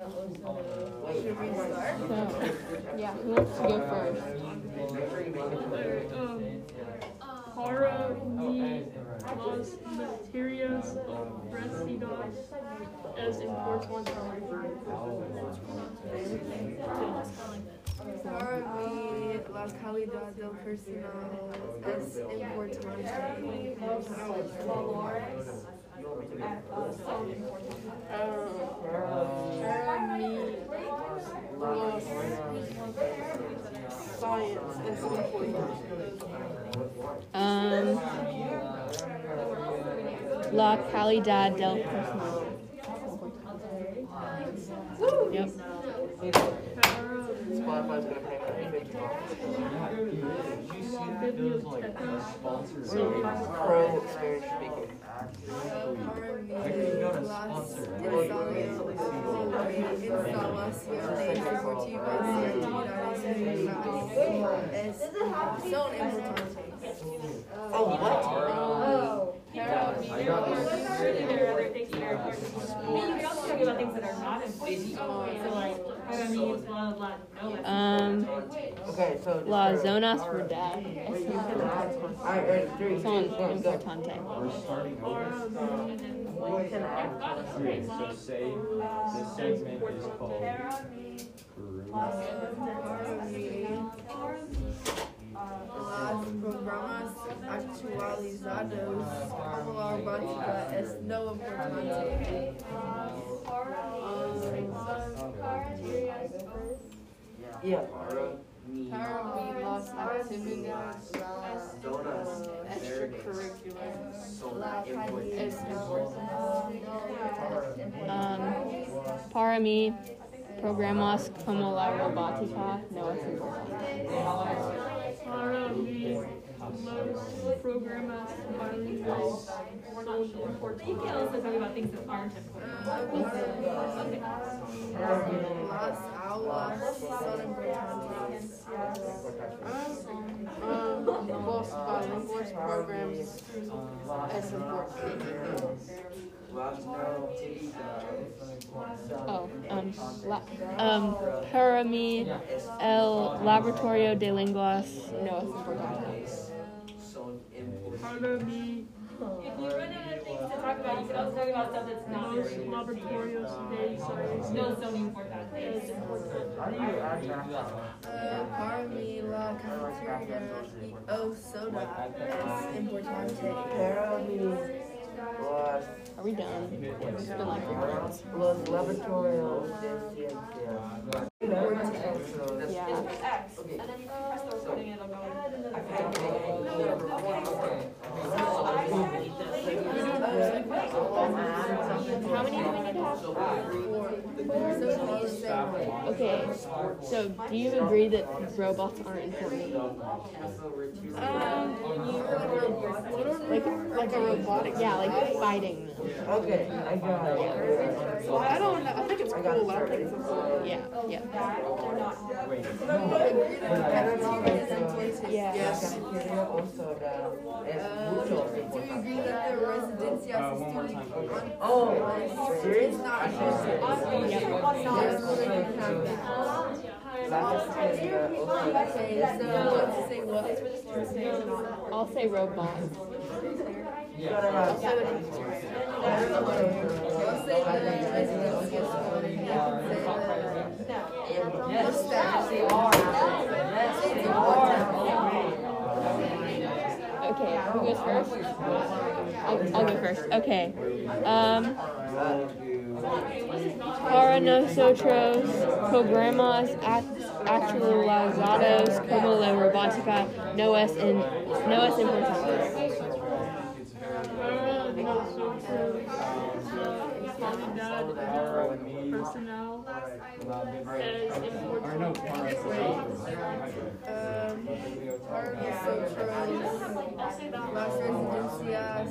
Should we start? So, yeah, who wants to go first? um, para ni los materias residuales es importante. Para mí, la calidad del personal es importante. Para mí, los science es. Um, la calidad del personal. Yep. Spotify's gonna pay for fifty Pro Spanish speaking. Para mí, las instalaciones deportivas y actividades culturales es- son importantes. Oh, what? Oh. There are other things that are important. I mean, you could also talk about things that are not important. So like, para mí es blah, blah, blah. No, Um, Okay, so. las zonas verdes es Alright, ready, three, son two, one, go. importante. We're starting over. Okay, so say this segment is called Peru. Para mí, Las programas actualizados robótica es no importante. Yeah. Para mí, las actividades uh, extracurriculares es. Um, para mí, programas como la robótica no es. Para mí los programas bilinguales um, son You importantes. can also talk about things that aren't important. Las aulas son importantes. Um, um, um los bilinguales uh, programs uh, es importante. Oh, um, la, um, para mí, el laboratorio de lenguas no es importante. Para mí If you run out of things to talk about, you could also talk about stuff that's not los very important. laboratorios de ciencia No son importantes. es importante. Uh, para mí la cafetería y o soda es importante. Para mí, Are we done? It's been like three minutes. los laboratorios de ciencia. Yeah. X, and then you press the recording it'll go. How many do we need to have? Okay, so do you agree that robots aren't important? Uh, Like, Like a robotic. yeah, like fighting them. Okay, I got it. So I don't know. I think it's cool. I don't think it's important. Yeah, yeah. Wait, oh, Yeah. La cafetería o soda es mucho Do you agree that the residencia one more student time. on Oh, is serious? Not important? There's no way to have that. La cafetería o soda. Okay, so let's say what? I'll say robots. What about? Let's say the residencia student, you can say the mustache. It's important. Okay, who goes first? I'll, I'll go first. Okay. Um, para nosotros, programas act- actualizados como la robótica no es, in, no es importante. Para nosotros la calidad Para del mí, personal es or importante. no, para Um, para nosotros, las residencias